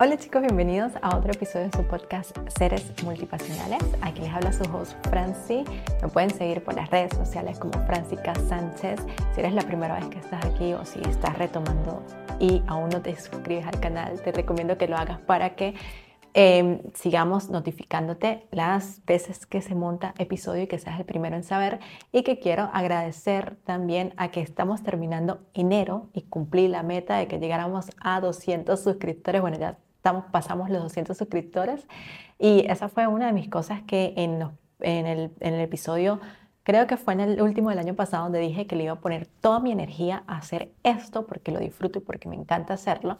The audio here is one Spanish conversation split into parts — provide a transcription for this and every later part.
Hola chicos, bienvenidos a otro episodio de su podcast Seres Multipasionales. Aquí les habla su host Franci. Me pueden seguir por las redes sociales como Francica Sánchez. Si eres la primera vez que estás aquí o si estás retomando y aún no te suscribes al canal, te recomiendo que lo hagas para que Em, sigamos notificándote las veces que se monta episodio y que seas el primero en saber. Y que quiero agradecer también a que estamos terminando enero y cumplí la meta de que llegáramos a 200 suscriptores. Bueno, ya pasamos los 200 suscriptores y esa fue una de mis cosas que en, en, el, en el episodio Creo que fue en el último del año pasado donde dije que le iba a poner toda mi energía a hacer esto porque lo disfruto y porque me encanta hacerlo.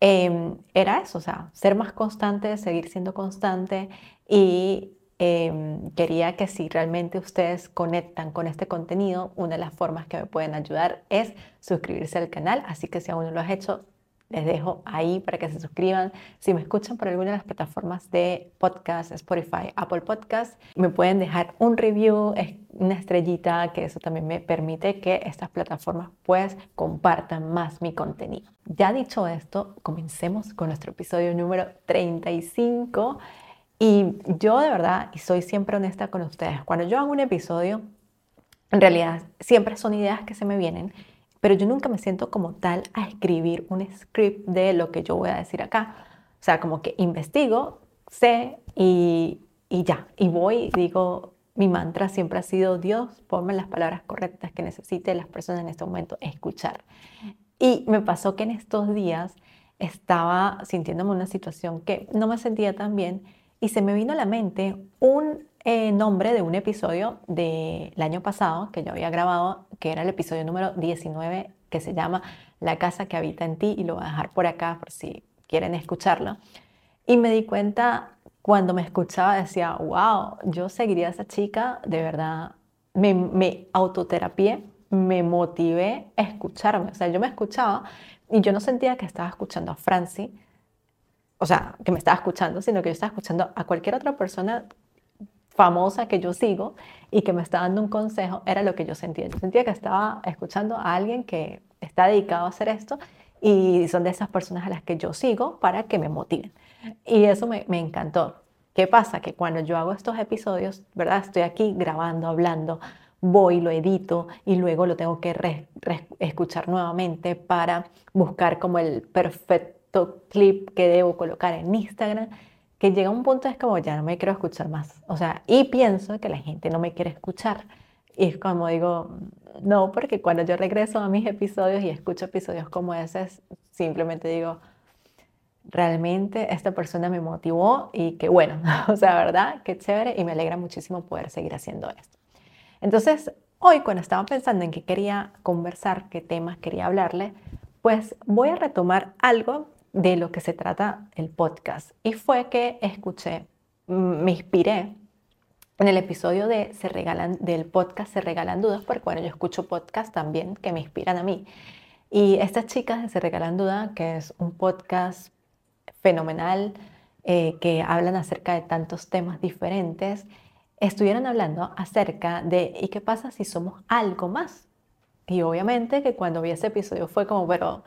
Em, era eso, o sea, ser más constante, seguir siendo constante y em, quería que si realmente ustedes conectan con este contenido, una de las formas que me pueden ayudar es suscribirse al canal, así que si aún no lo has hecho, les dejo ahí para que se suscriban. Si me escuchan por alguna de las plataformas de podcast, Spotify, Apple Podcast, me pueden dejar un review, una estrellita, que eso también me permite que estas plataformas pues compartan más mi contenido. Ya dicho esto, comencemos con nuestro episodio número 35. Y yo de verdad, y soy siempre honesta con ustedes, cuando yo hago un episodio, en realidad siempre son ideas que se me vienen pero yo nunca me siento como tal a escribir un script de lo que yo voy a decir acá. O sea, como que investigo, sé y, y ya, y voy digo, mi mantra siempre ha sido, Dios, ponme las palabras correctas que necesite las personas en este momento escuchar. Y me pasó que en estos días estaba sintiéndome una situación que no me sentía tan bien y se me vino a la mente un eh, nombre de un episodio del año pasado que yo había grabado, que era el episodio número 19, que se llama La casa que habita en ti, y lo voy a dejar por acá por si quieren escucharlo. Y me di cuenta cuando me escuchaba, decía, wow, yo seguiría a esa chica, de verdad, me, me autoterapié, me motivé a escucharme. O sea, yo me escuchaba y yo no sentía que estaba escuchando a Franci, o sea, que me estaba escuchando, sino que yo estaba escuchando a cualquier otra persona famosa que yo sigo y que me está dando un consejo, era lo que yo sentía. Yo sentía que estaba escuchando a alguien que está dedicado a hacer esto y son de esas personas a las que yo sigo para que me motiven. Y eso me, encantó. ¿Qué pasa? Que cuando yo hago estos episodios, ¿verdad? Estoy aquí grabando, hablando, voy, lo edito y luego lo tengo que escuchar nuevamente para buscar como el perfecto clip que debo colocar en Instagram que llega un punto es como, ya no me quiero escuchar más. O sea, y pienso que la gente no me quiere escuchar. Y es como digo, no, porque cuando yo regreso a mis episodios y escucho episodios como ese, simplemente digo, realmente esta persona me motivó y que bueno, o sea, ¿verdad? Qué chévere y me alegra muchísimo poder seguir haciendo esto. Entonces, hoy cuando estaba pensando en qué quería conversar, qué temas quería hablarle, pues voy a retomar algo de lo que se trata el podcast. Y fue que escuché, me inspiré en el episodio de se regalan, del podcast Se Regalan Dudas, porque bueno, yo escucho podcast también que me inspiran a mí. Y estas chicas de Se Regalan Dudas, que es un podcast fenomenal, eh, que hablan acerca de tantos temas diferentes, estuvieron hablando acerca de ¿y qué pasa si somos algo más? Y obviamente que cuando vi ese episodio fue como, pero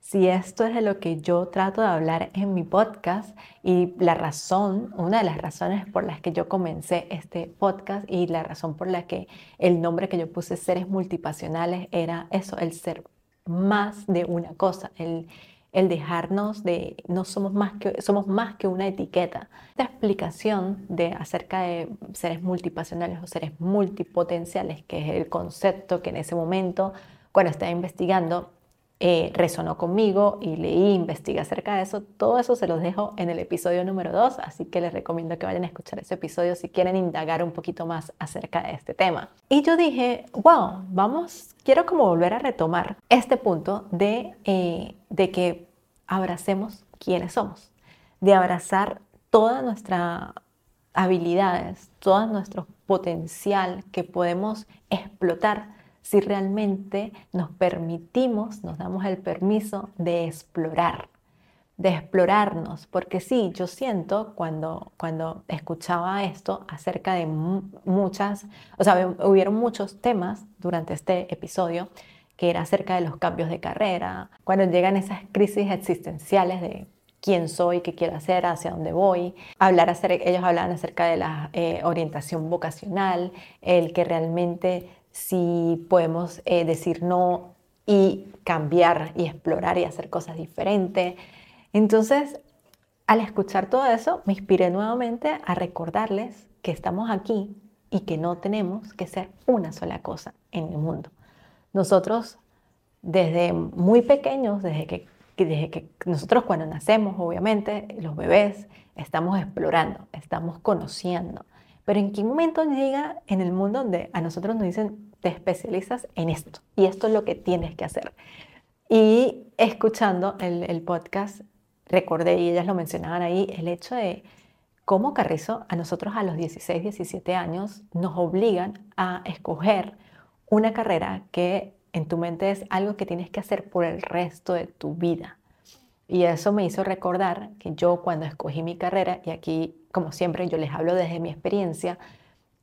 si esto es de lo que yo trato de hablar en mi podcast y la razón, una de las razones por las que yo comencé este podcast y la razón por la que el nombre que yo puse seres multipasionales era eso, el ser más de una cosa, el, el dejarnos de no somos más que somos más que una etiqueta. Esta explicación de acerca de seres multipasionales o seres multipotenciales, que es el concepto que en ese momento cuando estaba investigando eh, resonó conmigo y leí, investigué acerca de eso. Todo eso se los dejo en el episodio número 2, así que les recomiendo que vayan a escuchar ese episodio si quieren indagar un poquito más acerca de este tema. Y yo dije, wow, vamos, quiero como volver a retomar este punto de, eh, de que abracemos quiénes somos, de abrazar todas nuestras habilidades, todo nuestro potencial que podemos explotar si realmente nos permitimos, nos damos el permiso de explorar, de explorarnos, porque sí, yo siento cuando, cuando escuchaba esto acerca de muchas, o sea, hubieron muchos temas durante este episodio que era acerca de los cambios de carrera, cuando llegan esas crisis existenciales de quién soy, qué quiero hacer, hacia dónde voy. Hablar ellos hablaban acerca de la eh, orientación vocacional, el que realmente si podemos eh, decir no y cambiar y explorar y hacer cosas diferentes. Entonces, al escuchar todo eso, me inspiré nuevamente a recordarles que estamos aquí y que no tenemos que ser una sola cosa en el mundo. Nosotros, desde muy pequeños, desde que, desde que nosotros cuando nacemos, obviamente, los bebés, estamos explorando, estamos conociendo. Pero ¿en qué momento llega en el mundo donde a nosotros nos dicen, te especializas en esto y esto es lo que tienes que hacer? Y escuchando el, podcast, recordé, y ellas lo mencionaban ahí, el hecho de cómo Carrizo a nosotros a los 16, 17 años nos obligan a escoger una carrera que en tu mente es algo que tienes que hacer por el resto de tu vida. Y eso me hizo recordar que yo cuando escogí mi carrera, y aquí como siempre yo les hablo desde mi experiencia,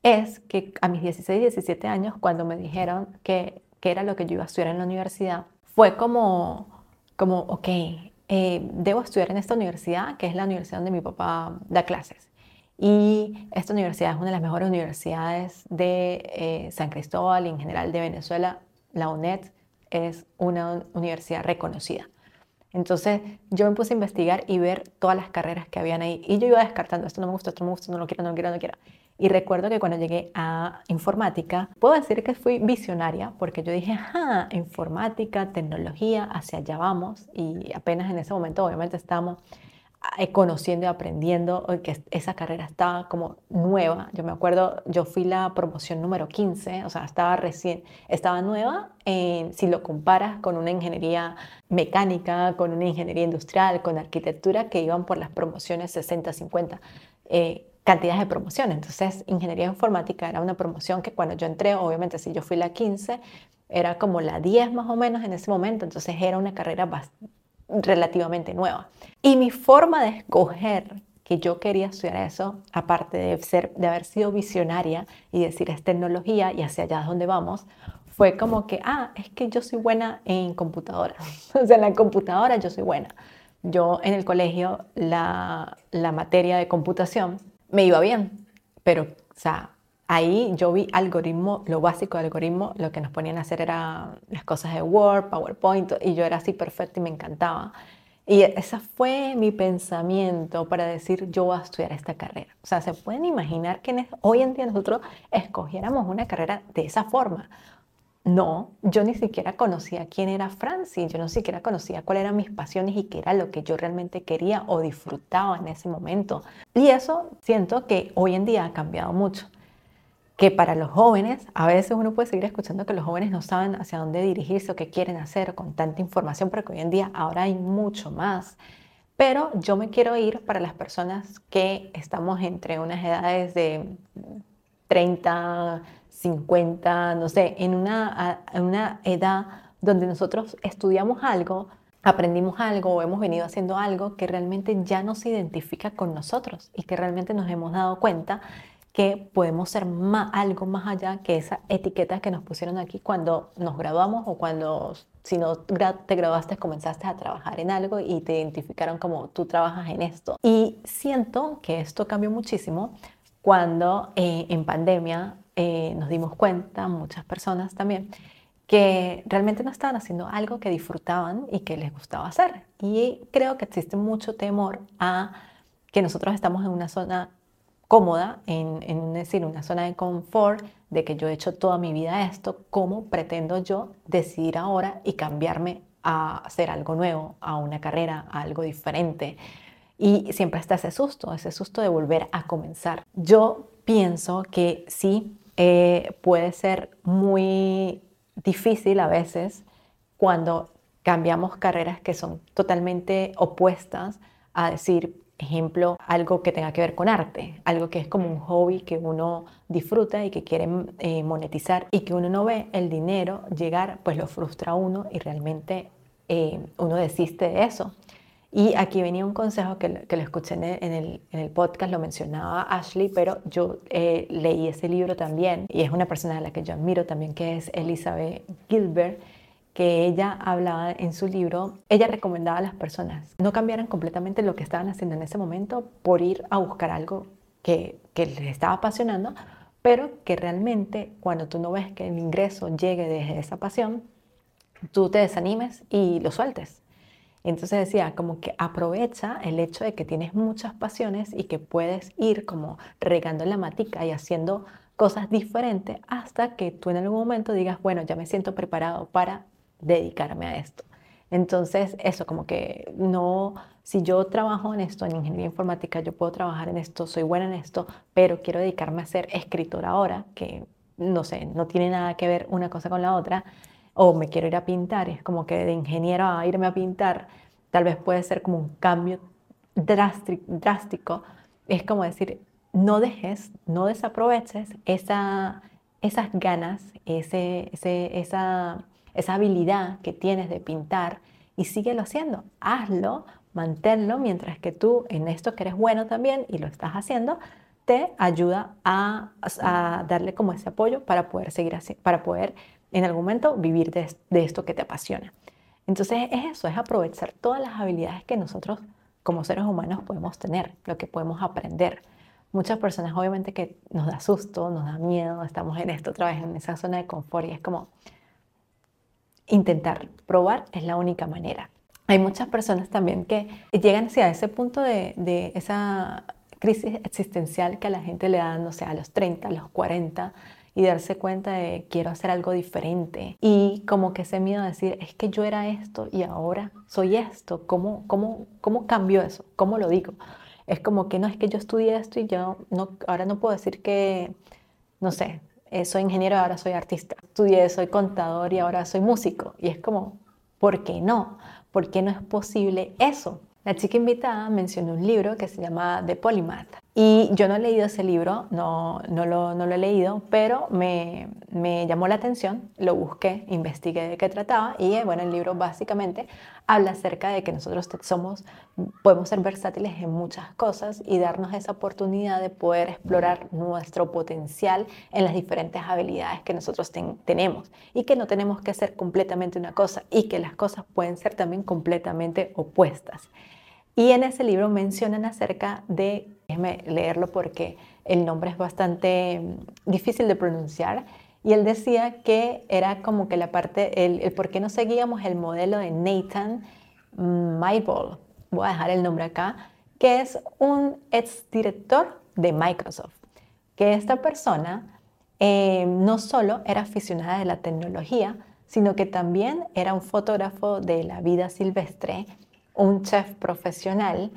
es que a mis 16, 17 años, cuando me dijeron que, que era lo que yo iba a estudiar en la universidad, fue como, como ok, eh, debo estudiar en esta universidad, que es la universidad donde mi papá da clases. Y esta universidad es una de las mejores universidades de eh, San Cristóbal y en general de Venezuela. La UNED es una universidad reconocida. Entonces yo me puse a investigar y ver todas las carreras que habían ahí. Y yo iba descartando, esto no me gusta, esto no me gusta, no lo quiero, no lo quiero, no lo quiero. Y recuerdo que cuando llegué a informática, puedo decir que fui visionaria porque yo dije, ah, informática, tecnología, hacia allá vamos. Y apenas en ese momento, obviamente, estábamos eh, conociendo y aprendiendo que esa carrera estaba como nueva. Yo me acuerdo, yo fui la promoción número 15, o sea, estaba recién, estaba nueva si lo comparas con una ingeniería mecánica, con una ingeniería industrial, con arquitectura que iban por las promociones 60, 50. Eh, cantidades de promociones. Entonces, ingeniería informática era una promoción que cuando yo entré, obviamente si yo fui la 15, era como la 10 más o menos en ese momento, entonces era una carrera relativamente nueva. Y mi forma de escoger que yo quería estudiar eso, aparte de, ser, de haber sido visionaria y decir es tecnología y hacia allá es donde vamos, fue como que, ah, es que yo soy buena en computadora. o sea, en la computadora yo soy buena. Yo en el colegio, la, la materia de computación me iba bien, pero, o sea, ahí yo vi algoritmo, lo básico de algoritmo, lo que nos ponían a hacer era las cosas de Word, PowerPoint, y yo era así perfecto y me encantaba. Y ese fue mi pensamiento para decir, yo voy a estudiar esta carrera. O sea, se pueden imaginar que hoy en día nosotros escogiéramos una carrera de esa forma. No, yo ni siquiera conocía quién era Francis, yo no siquiera conocía cuáles eran mis pasiones y qué era lo que yo realmente quería o disfrutaba en ese momento. Y eso siento que hoy en día ha cambiado mucho. Que para los jóvenes, a veces uno puede seguir escuchando que los jóvenes no saben hacia dónde dirigirse o qué quieren hacer con tanta información, porque hoy en día ahora hay mucho más. Pero yo me quiero ir para las personas que estamos entre unas edades de 30, 50, no sé, en una, en una edad donde nosotros estudiamos algo, aprendimos algo o hemos venido haciendo algo que realmente ya no se identifica con nosotros y que realmente nos hemos dado cuenta que podemos ser más, algo más allá que esa etiqueta que nos pusieron aquí cuando nos graduamos o cuando, si no te graduaste, comenzaste a trabajar en algo y te identificaron como tú trabajas en esto. Y siento que esto cambió muchísimo cuando eh, en pandemia eh, nos dimos cuenta, muchas personas también, que realmente no estaban haciendo algo que disfrutaban y que les gustaba hacer. Y creo que existe mucho temor a que nosotros estamos en una zona cómoda, en, en decir, una zona de confort, de que yo he hecho toda mi vida esto, ¿cómo pretendo yo decidir ahora y cambiarme a hacer algo nuevo, a una carrera, a algo diferente? Y siempre está ese susto, ese susto de volver a comenzar. Yo pienso que sí, eh, puede ser muy difícil a veces cuando cambiamos carreras que son totalmente opuestas a decir, ejemplo, algo que tenga que ver con arte, algo que es como un hobby que uno disfruta y que quiere eh, monetizar y que uno no ve el dinero llegar, pues lo frustra a uno y realmente eh, uno desiste de eso. Y aquí venía un consejo que, lo escuché en el, podcast, lo mencionaba Ashley, pero yo eh, leí ese libro también y es una persona a la que yo admiro también, que es Elizabeth Gilbert. que ella hablaba en su libro, ella recomendaba a las personas no cambiaran completamente lo que estaban haciendo en ese momento por ir a buscar algo que, que les estaba apasionando, pero que realmente cuando tú no ves que el ingreso llegue desde esa pasión, tú te desanimes y lo sueltes. Entonces decía, como que aprovecha el hecho de que tienes muchas pasiones y que puedes ir como regando la matica y haciendo cosas diferentes hasta que tú en algún momento digas, bueno, ya me siento preparado para dedicarme a esto. Entonces, eso como que no, si yo trabajo en esto, en ingeniería informática, yo puedo trabajar en esto, soy buena en esto, pero quiero dedicarme a ser escritora ahora, que no sé, no tiene nada que ver una cosa con la otra, o me quiero ir a pintar, es como que de ingeniero a irme a pintar, tal vez puede ser como un cambio drástico, es como decir, no dejes, no desaproveches esa, esas ganas, ese, esa esa habilidad que tienes de pintar y síguelo haciendo. Hazlo, manténlo mientras que tú en esto que eres bueno también y lo estás haciendo, te ayuda a, darle como ese apoyo para poder seguir así, para poder en algún momento vivir de, de esto que te apasiona. Entonces es eso, es aprovechar todas las habilidades que nosotros como seres humanos podemos tener, lo que podemos aprender. Muchas personas obviamente que nos da susto, nos da miedo, estamos en esto otra vez, en esa zona de confort y es como, intentar. Probar es la única manera. Hay muchas personas también que llegan hacia ese punto de, esa crisis existencial que a la gente le da, no sé, a los 30, a los 40, y darse cuenta de quiero hacer algo diferente. Y como que ese miedo a decir, es que yo era esto y ahora soy esto. ¿Cómo, cómo, cómo cambio eso? ¿Cómo lo digo? Es como que no es que yo estudié esto y yo no, ahora no puedo decir que, no sé, eh, soy ingeniero y ahora soy artista. Estudié, soy contador y ahora soy músico. Y es como, ¿por qué no? ¿Por qué no es posible eso? La chica invitada mencionó un libro que se llama The Polymath. Y yo no he leído ese libro, no, no, lo, no lo he leído, pero me, me, llamó la atención, lo busqué, investigué de qué trataba y bueno, el libro básicamente habla acerca de que nosotros somos, podemos ser versátiles en muchas cosas y darnos esa oportunidad de poder explorar nuestro potencial en las diferentes habilidades que nosotros tenemos y que no tenemos que ser completamente una cosa y que las cosas pueden ser también completamente opuestas. Y en ese libro mencionan acerca de, déjeme leerlo porque el nombre es bastante mm, difícil de pronunciar, y él decía que era como que la parte, el, por qué no seguíamos el modelo de Nathan Myhrvold, voy a dejar el nombre acá, que es un ex director de Microsoft, que esta persona eh, no solo era aficionada de la tecnología, sino que también era un fotógrafo de la vida silvestre un chef profesional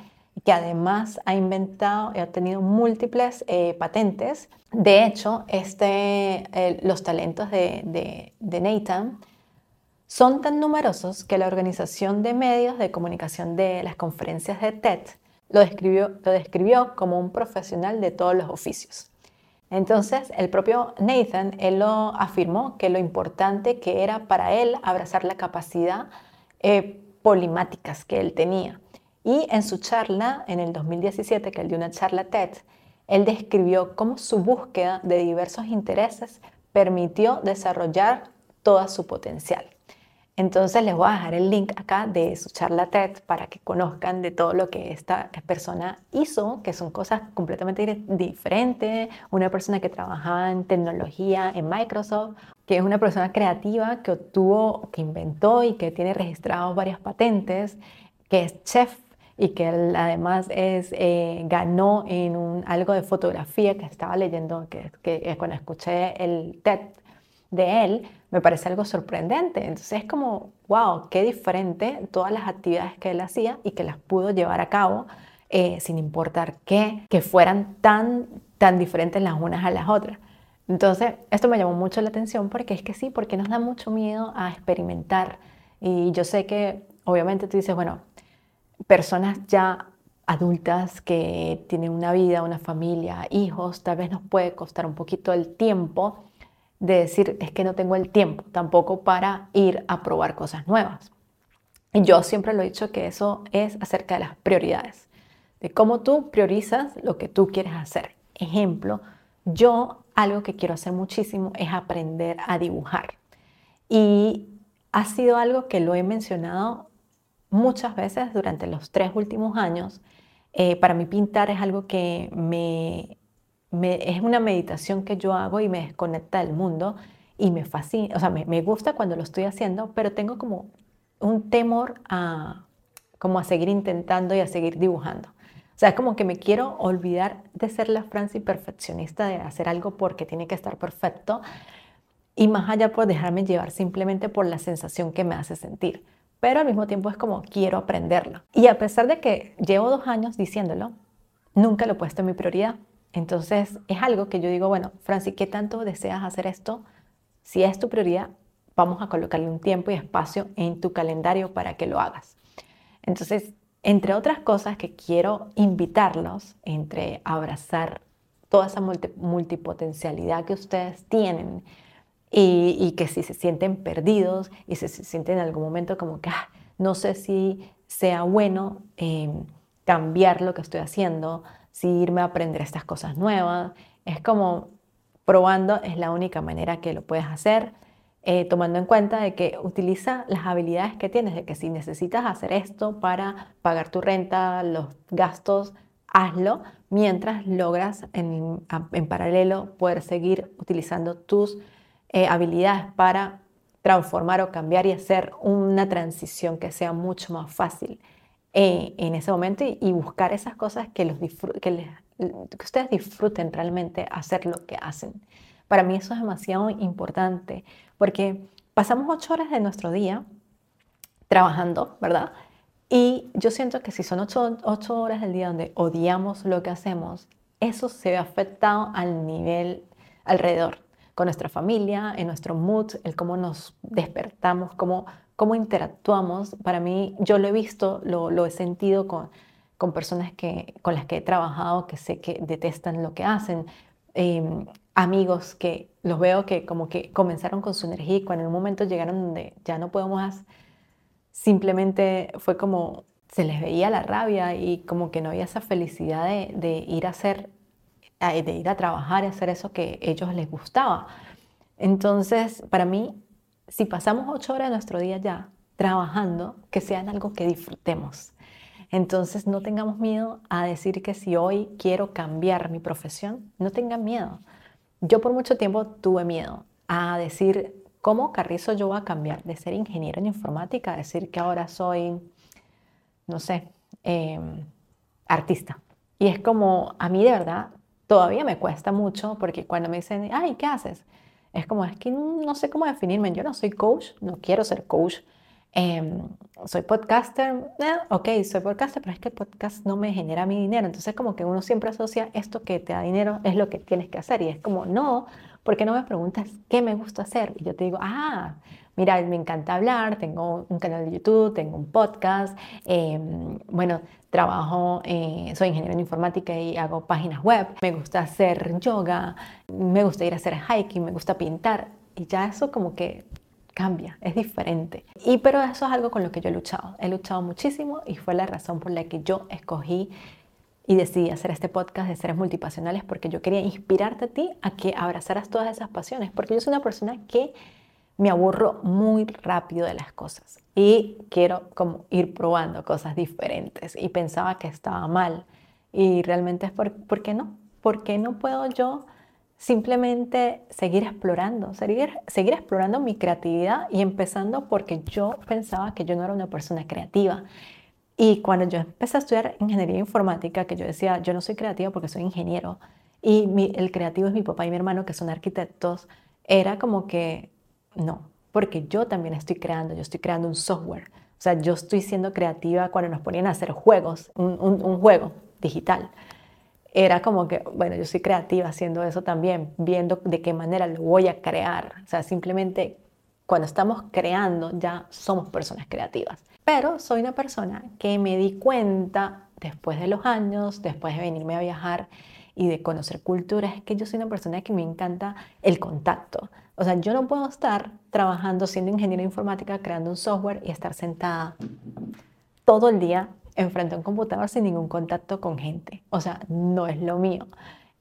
que además ha inventado y ha tenido múltiples eh, patentes. De hecho, este, los talentos de, Nathan son tan numerosos que la Organización de Medios de Comunicación de las Conferencias de TED lo describió, lo describió como un profesional de todos los oficios. Entonces, el propio Nathan, él lo afirmó que lo importante que era para él abrazar la capacidad eh, polimáticas que él tenía. Y en su charla en el 2017, que él dio una charla TED, él describió cómo su búsqueda de diversos intereses permitió desarrollar toda su potencial. Entonces les voy a dejar el link acá de su charla TED para que conozcan de todo lo que esta persona hizo, que son cosas completamente diferentes. Una persona que trabajaba en tecnología en Microsoft, que es una persona creativa que obtuvo, que inventó y que tiene registrados varias patentes, que es chef y que además es, eh, ganó en un, algo de fotografía que estaba leyendo, que, que cuando escuché el TED de él, me parece algo sorprendente. Entonces es como, wow, qué diferente todas las actividades que él hacía y que las pudo llevar a cabo eh, sin importar qué, que fueran tan, tan diferentes las unas a las otras. Entonces, esto me llamó mucho la atención porque es que sí, porque nos da mucho miedo a experimentar. Y yo sé que, obviamente, tú dices, bueno, personas ya adultas que tienen una vida, una familia, hijos, tal vez nos puede costar un poquito el tiempo de decir, es que no tengo el tiempo tampoco para ir a probar cosas nuevas. Y yo siempre lo he dicho que eso es acerca de las prioridades, de cómo tú priorizas lo que tú quieres hacer. Ejemplo, yo algo que quiero hacer muchísimo es aprender a dibujar. Y ha sido algo que lo he mencionado muchas veces durante los tres últimos años. Eh, para mí pintar es algo que me, es una meditación que yo hago y me desconecta del mundo y me fascina, o sea, me, me, gusta cuando lo estoy haciendo, pero tengo como un temor a, como a seguir intentando y a seguir dibujando. O sea, es como que me quiero olvidar de ser la Franci perfeccionista, de hacer algo porque tiene que estar perfecto, y más allá por dejarme llevar simplemente por la sensación que me hace sentir. Pero al mismo tiempo es como quiero aprenderlo. Y a pesar de que llevo dos años diciéndolo, nunca lo he puesto en mi prioridad. Entonces es algo que yo digo, bueno, Franci, ¿qué tanto deseas hacer esto? Si es tu prioridad, vamos a colocarle un tiempo y espacio en tu calendario para que lo hagas. Entonces, entre otras cosas que quiero invitarlos, entre abrazar toda esa multipotencialidad que ustedes tienen, y, que si se sienten perdidos y si se sienten en algún momento como que ah, no sé si sea bueno em, cambiar lo que estoy haciendo, si irme a aprender estas cosas nuevas. Es como probando es la única manera que lo puedes hacer, eh, tomando en cuenta de que utiliza las habilidades que tienes, de que si necesitas hacer esto para pagar tu renta, los gastos, hazlo mientras logras en, en paralelo poder seguir utilizando tus eh, habilidades para transformar o cambiar y hacer una transición que sea mucho más fácil eh, en ese momento y, buscar esas cosas que, los que, ustedes disfruten realmente hacer lo que hacen. Para mí eso es demasiado importante porque pasamos ocho horas de nuestro día trabajando, ¿verdad? Y yo siento que si son ocho, ocho, horas del día donde odiamos lo que hacemos, eso se ve afectado al nivel alrededor con nuestra familia, en nuestro mood, el cómo nos despertamos, cómo, cómo interactuamos. Para mí, yo lo he visto, lo, lo he sentido con, con personas que, con las que he trabajado que sé que detestan lo que hacen, em, amigos que los veo que como que comenzaron con su energía y cuando en un momento llegaron donde ya no podemos más, simplemente fue como se les veía la rabia y como que no había esa felicidad de, de ir a hacer de ir a trabajar y hacer eso que a ellos les gustaba. Entonces, para mí, si pasamos ocho horas de nuestro día ya trabajando, que sean algo que disfrutemos. Entonces, no tengamos miedo a decir que si hoy quiero cambiar mi profesión, no tengan miedo. Yo por mucho tiempo tuve miedo a decir, ¿cómo Carrizo yo voy a cambiar de ser ingeniero en informática a decir que ahora soy, no sé, em, artista? Y es como, a mí de verdad, todavía me cuesta mucho porque cuando me dicen, ay, ¿qué haces? Es como, es que no sé cómo definirme. Yo no soy coach, no quiero ser coach. Em, soy podcaster, eh, ok, soy podcaster, pero es que el podcast no me genera mi dinero. Entonces, como que uno siempre asocia esto que te da dinero es lo que tienes que hacer. Y es como, no, porque no me preguntas qué me gusta hacer? Y yo te digo, ah, mira, me encanta hablar, tengo un canal de YouTube, tengo un podcast, em, bueno, trabajo, eh, soy ingeniero en informática y hago páginas web, me gusta hacer yoga, me gusta ir a hacer hiking, me gusta pintar y ya eso como que cambia, es diferente. Y pero eso es algo con lo que yo he luchado, he luchado muchísimo y fue la razón por la que yo escogí y decidí hacer este podcast de seres multipasionales porque yo quería inspirarte a ti a que abrazaras todas esas pasiones, porque yo soy una persona que me aburro muy rápido de las cosas y quiero como ir probando cosas diferentes y pensaba que estaba mal y realmente es por, ¿por qué no? ¿Por qué no puedo yo simplemente seguir explorando, seguir, seguir explorando mi creatividad y empezando porque yo pensaba que yo no era una persona creativa. Y cuando yo empecé a estudiar ingeniería informática, que yo decía, yo no soy creativa porque soy ingeniero, y el creativo es mi papá y mi hermano que son arquitectos, era como que no, porque yo también estoy creando, yo estoy creando un software. O sea, yo estoy siendo creativa cuando nos ponían a hacer juegos, un, juego digital. Era como que, bueno, yo soy creativa haciendo eso también, viendo de qué manera lo voy a crear. O sea, simplemente cuando estamos creando ya somos personas creativas. Pero soy una persona que me di cuenta después de los años, después de venirme a viajar y de conocer culturas, es que yo soy una persona que me encanta el contacto. O sea, yo no puedo estar trabajando siendo ingeniero de informática, creando un software y estar sentada todo el día enfrente a un computador sin ningún contacto con gente. O sea, no es lo mío.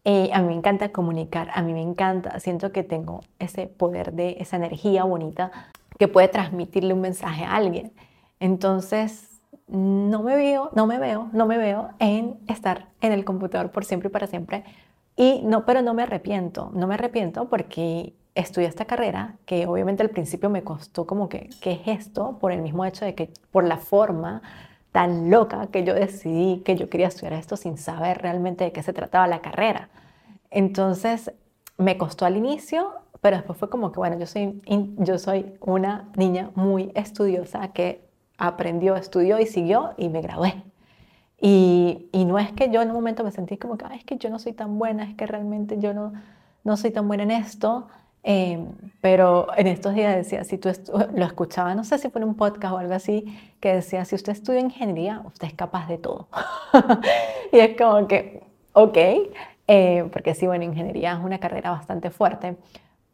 Eh, a mí me encanta comunicar, a mí me encanta, siento que tengo ese poder de esa energía bonita que puede transmitirle un mensaje a alguien. Entonces, no me veo, no me veo, no me veo en estar en el computador por siempre y para siempre. Y no, pero no me arrepiento, no me arrepiento porque estudié esta carrera que obviamente al principio me costó como que, ¿qué es esto? Por el mismo hecho de que, por la forma tan loca que yo decidí que yo quería estudiar esto sin saber realmente de qué se trataba la carrera. Entonces, me costó al inicio, pero después fue como que, bueno, yo soy, yo soy una niña muy estudiosa que aprendió, estudió y siguió y me gradué. Y, y, no es que yo en un momento me sentí como que, es que yo no soy tan buena, es que realmente yo no, no soy tan buena en esto. Em, pero en estos días decía, si tú lo escuchaba, no sé si fue en un podcast o algo así, que decía, si usted estudia ingeniería, usted es capaz de todo. y es como que, ok, eh, porque sí, bueno, ingeniería es una carrera bastante fuerte,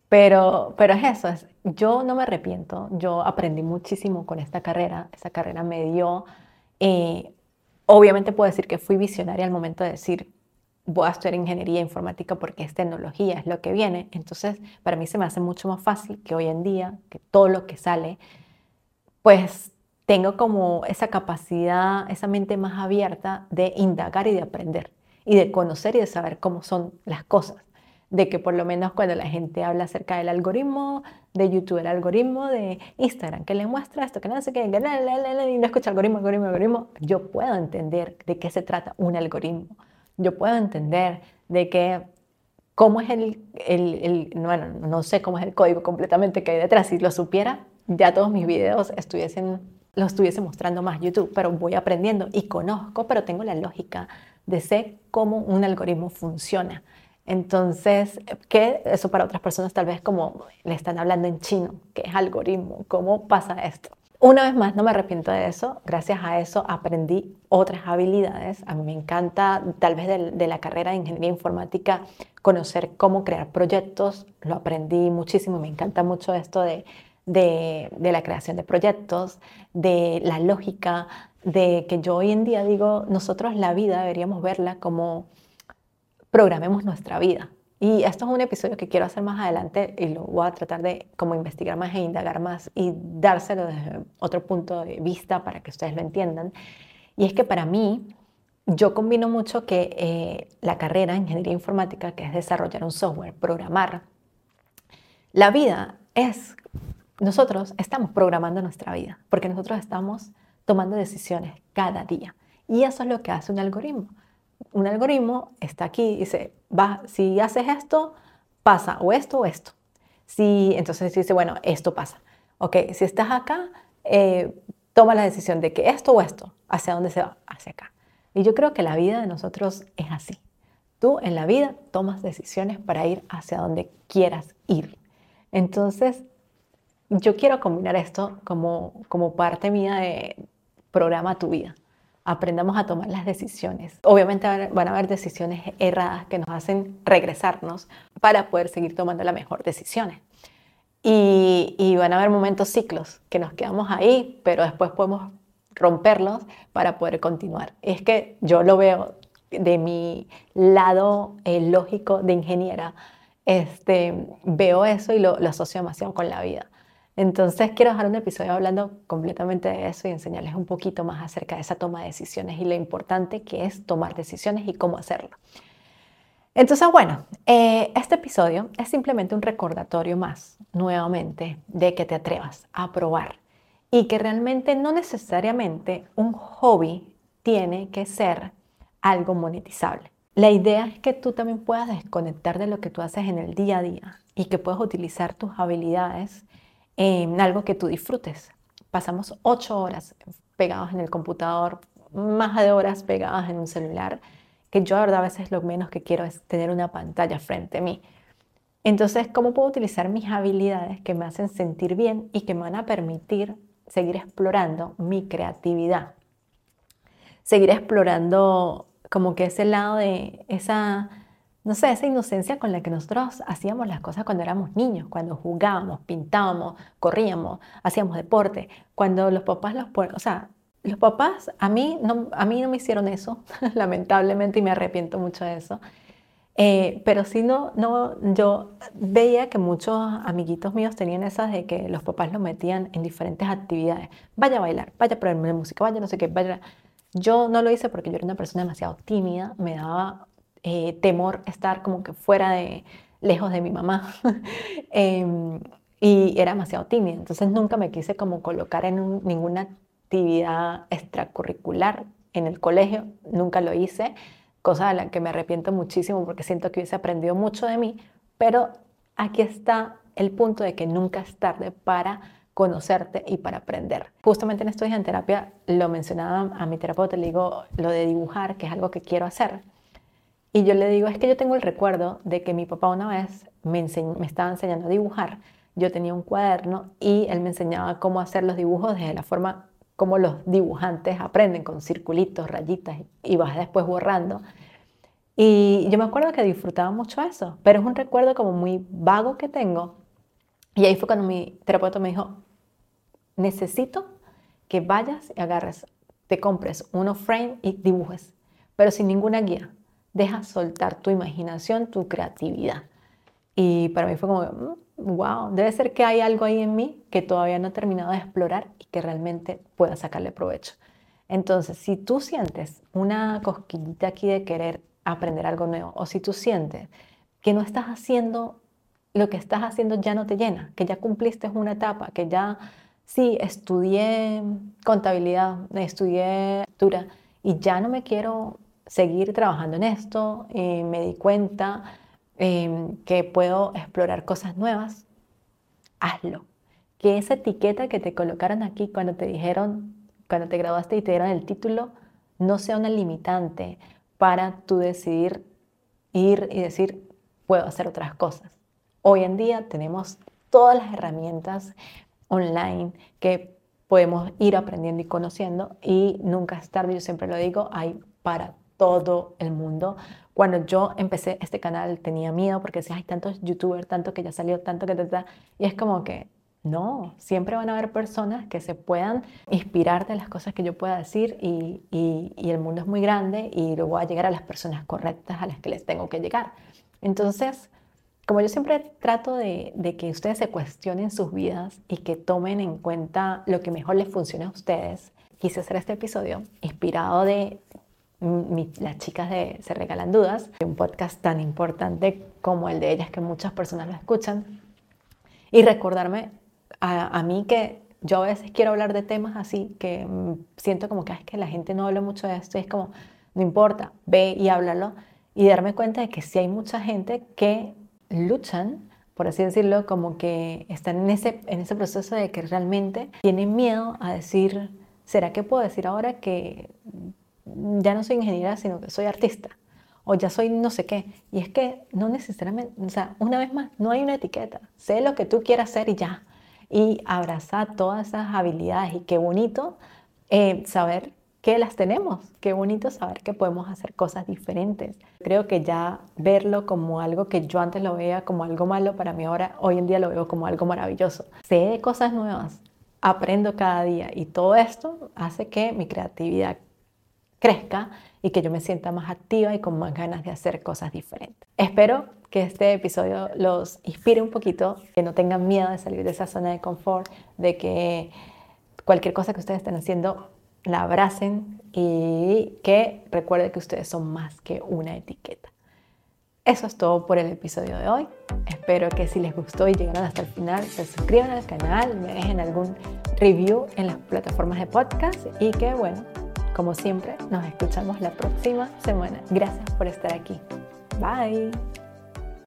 pero, pero es eso, es, yo no me arrepiento, yo aprendí muchísimo con esta carrera, esa carrera me dio, eh, obviamente puedo decir que fui visionaria al momento de decir, voy a estudiar ingeniería informática porque es tecnología, es lo que viene, entonces para mí se me hace mucho más fácil que hoy en día, que todo lo que sale, pues tengo como esa capacidad, esa mente más abierta de indagar y de aprender y de conocer y de saber cómo son las cosas. De que por lo menos cuando la gente habla acerca del algoritmo de YouTube, el algoritmo de Instagram, que le muestra esto, que no sé qué, y no escucha algoritmo, algoritmo, algoritmo, yo puedo entender de qué se trata un algoritmo. Yo puedo entender de que cómo es el, el, bueno, no sé cómo es el código completamente que hay detrás. Si lo supiera, ya todos mis videos estuviesen, los estuviese mostrando más YouTube, pero voy aprendiendo y conozco, pero tengo la lógica de sé cómo un algoritmo funciona. Entonces, que eso para otras personas tal vez como le están hablando en chino, ¿qué es algoritmo? ¿Cómo pasa esto? Una vez más, no me arrepiento de eso. Gracias a eso aprendí otras habilidades. A mí me encanta, tal vez de, la carrera de ingeniería informática, conocer cómo crear proyectos. Lo aprendí muchísimo. Me encanta mucho esto de, de, de la creación de proyectos, de la lógica, de que yo hoy en día digo, nosotros la vida deberíamos verla como programemos nuestra vida. Y esto es un episodio que quiero hacer más adelante y lo voy a tratar de como investigar más e indagar más y dárselo desde otro punto de vista para que ustedes lo entiendan. Y es que para mí, yo combino mucho que eh, la carrera en ingeniería informática, que es desarrollar un software, programar, la vida es, nosotros estamos programando nuestra vida, porque nosotros estamos tomando decisiones cada día. Y eso es lo que hace un algoritmo. Un algoritmo está aquí y dice, va, si haces esto, pasa o esto o esto. Si, entonces dice, bueno, esto pasa. Ok, si estás acá, eh, toma la decisión de que esto o esto, ¿hacia dónde se va? Hacia acá. Y yo creo que la vida de nosotros es así. Tú en la vida tomas decisiones para ir hacia donde quieras ir. Entonces, yo quiero combinar esto como, como parte mía de, programa tu vida. Aprendamos a tomar las decisiones. Obviamente van a haber decisiones erradas que nos hacen regresarnos para poder seguir tomando las mejores decisiones. Y, van a haber momentos ciclos que nos quedamos ahí, pero después podemos romperlos para poder continuar. Es que yo lo veo de mi lado eh, lógico de ingeniera, este, veo eso y lo, lo, asocio demasiado con la vida. Entonces quiero dejar un episodio hablando completamente de eso y enseñarles un poquito más acerca de esa toma de decisiones y lo importante que es tomar decisiones y cómo hacerlo. Entonces, bueno, eh, este episodio es simplemente un recordatorio más, nuevamente, de que te atrevas a probar y que realmente no necesariamente un hobby tiene que ser algo monetizable. La idea es que tú también puedas desconectar de lo que tú haces en el día a día y que puedas utilizar tus habilidades en algo que tú disfrutes. Pasamos ocho horas pegados en el computador, más de horas pegadas en un celular, que yo la a veces lo menos que quiero es tener una pantalla frente a mí. Entonces, ¿cómo puedo utilizar mis habilidades que me hacen sentir bien y que me van a permitir seguir explorando mi creatividad? Seguir explorando como que ese lado de esa no sé, esa inocencia con la que nosotros hacíamos las cosas cuando éramos niños, cuando jugábamos, pintábamos, corríamos, hacíamos deporte, cuando los papás los o sea, los papás a mí no, a mí no me hicieron eso, lamentablemente, y me arrepiento mucho de eso. Eh, pero sí, no, no, yo veía que muchos amiguitos míos tenían esas de que los papás lo metían en diferentes actividades. Vaya a bailar, vaya a ponerme música, vaya no sé qué, vaya. Yo no lo hice porque yo era una persona demasiado tímida, me daba eh, temor estar como que fuera de, lejos de mi mamá. Em, y era demasiado tímida, entonces nunca me quise como colocar en ninguna actividad extracurricular en el colegio, nunca lo hice cosa de la que me arrepiento muchísimo porque siento que hubiese aprendido mucho de mí, pero aquí está el punto de que nunca es tarde para conocerte y para aprender. Justamente en estos días en terapia lo mencionaba a mi terapeuta, le digo lo de dibujar, que es algo que quiero hacer. Y yo le digo, es que yo tengo el recuerdo de que mi papá una vez me, me estaba enseñando a dibujar. Yo tenía un cuaderno y él me enseñaba cómo hacer los dibujos desde la forma como los dibujantes aprenden con circulitos, rayitas y vas después borrando. Y yo me acuerdo que disfrutaba mucho eso, pero es un recuerdo como muy vago que tengo. Y ahí fue cuando mi terapeuta me dijo, necesito que vayas y agarres, te compres unos frame y dibujes, pero sin ninguna guía. Deja soltar tu imaginación, tu creatividad. Y para mí fue como, mm, wow, debe ser que hay algo ahí en mí que todavía no he terminado de explorar y que realmente pueda sacarle provecho. Entonces, si tú sientes una cosquillita aquí de querer aprender algo nuevo, o si tú sientes que no estás haciendo lo que estás haciendo ya no te llena, que ya cumpliste una etapa, que ya sí estudié contabilidad, estudié dura y ya no me quiero seguir trabajando en esto, eh, me di cuenta Em, que puedo explorar cosas nuevas, hazlo. Que esa etiqueta que te colocaron aquí cuando te dijeron, cuando te graduaste y te dieron el título, no sea una limitante para tú decidir ir y decir, puedo hacer otras cosas. Hoy en día tenemos todas las herramientas online que podemos ir aprendiendo y conociendo y nunca es tarde, yo siempre lo digo, hay para todo el mundo. Cuando yo empecé este canal tenía miedo porque decía, hay tantos youtubers, tanto que ya salió, tanto que te Y es como que no, siempre van a haber personas que se puedan inspirar de las cosas que yo pueda decir y, y, el mundo es muy grande y luego voy a llegar a las personas correctas a las que les tengo que llegar. Entonces, como yo siempre trato de, de, que ustedes se cuestionen sus vidas y que tomen en cuenta lo que mejor les funcione a ustedes, quise hacer este episodio inspirado de las chicas de Se Regalan Dudas, un podcast tan importante como el de ellas que muchas personas lo escuchan, y recordarme a, mí que yo a veces quiero hablar de temas así, que siento como que es que la gente no habla mucho de esto y es como, no importa, ve y háblalo, y darme cuenta de que sí hay mucha gente que luchan por así decirlo, como que están en ese, en ese proceso de que realmente tienen miedo a decir, ¿será que puedo decir ahora que ya no soy ingeniera, sino que soy artista, o ya soy no sé qué. Y es que no necesariamente, o sea, una vez más, no hay una etiqueta. Sé lo que tú quieras hacer y ya. Y abrazar todas esas habilidades. Y qué bonito eh, saber que las tenemos. Qué bonito saber que podemos hacer cosas diferentes. Creo que ya verlo como algo que yo antes lo veía como algo malo, para mí ahora, hoy en día lo veo como algo maravilloso. Sé de cosas nuevas, aprendo cada día y todo esto hace que mi creatividad crezca y que yo me sienta más activa y con más ganas de hacer cosas diferentes. Espero que este episodio los inspire un poquito, que no tengan miedo de salir de esa zona de confort, de que cualquier cosa que ustedes estén haciendo la abracen y que recuerden que ustedes son más que una etiqueta. Eso es todo por el episodio de hoy. Espero que si les gustó y llegaron hasta el final, se suscriban al canal, me dejen algún review en las plataformas de podcast y que bueno, como siempre, nos escuchamos la próxima semana. Gracias por estar aquí. Bye.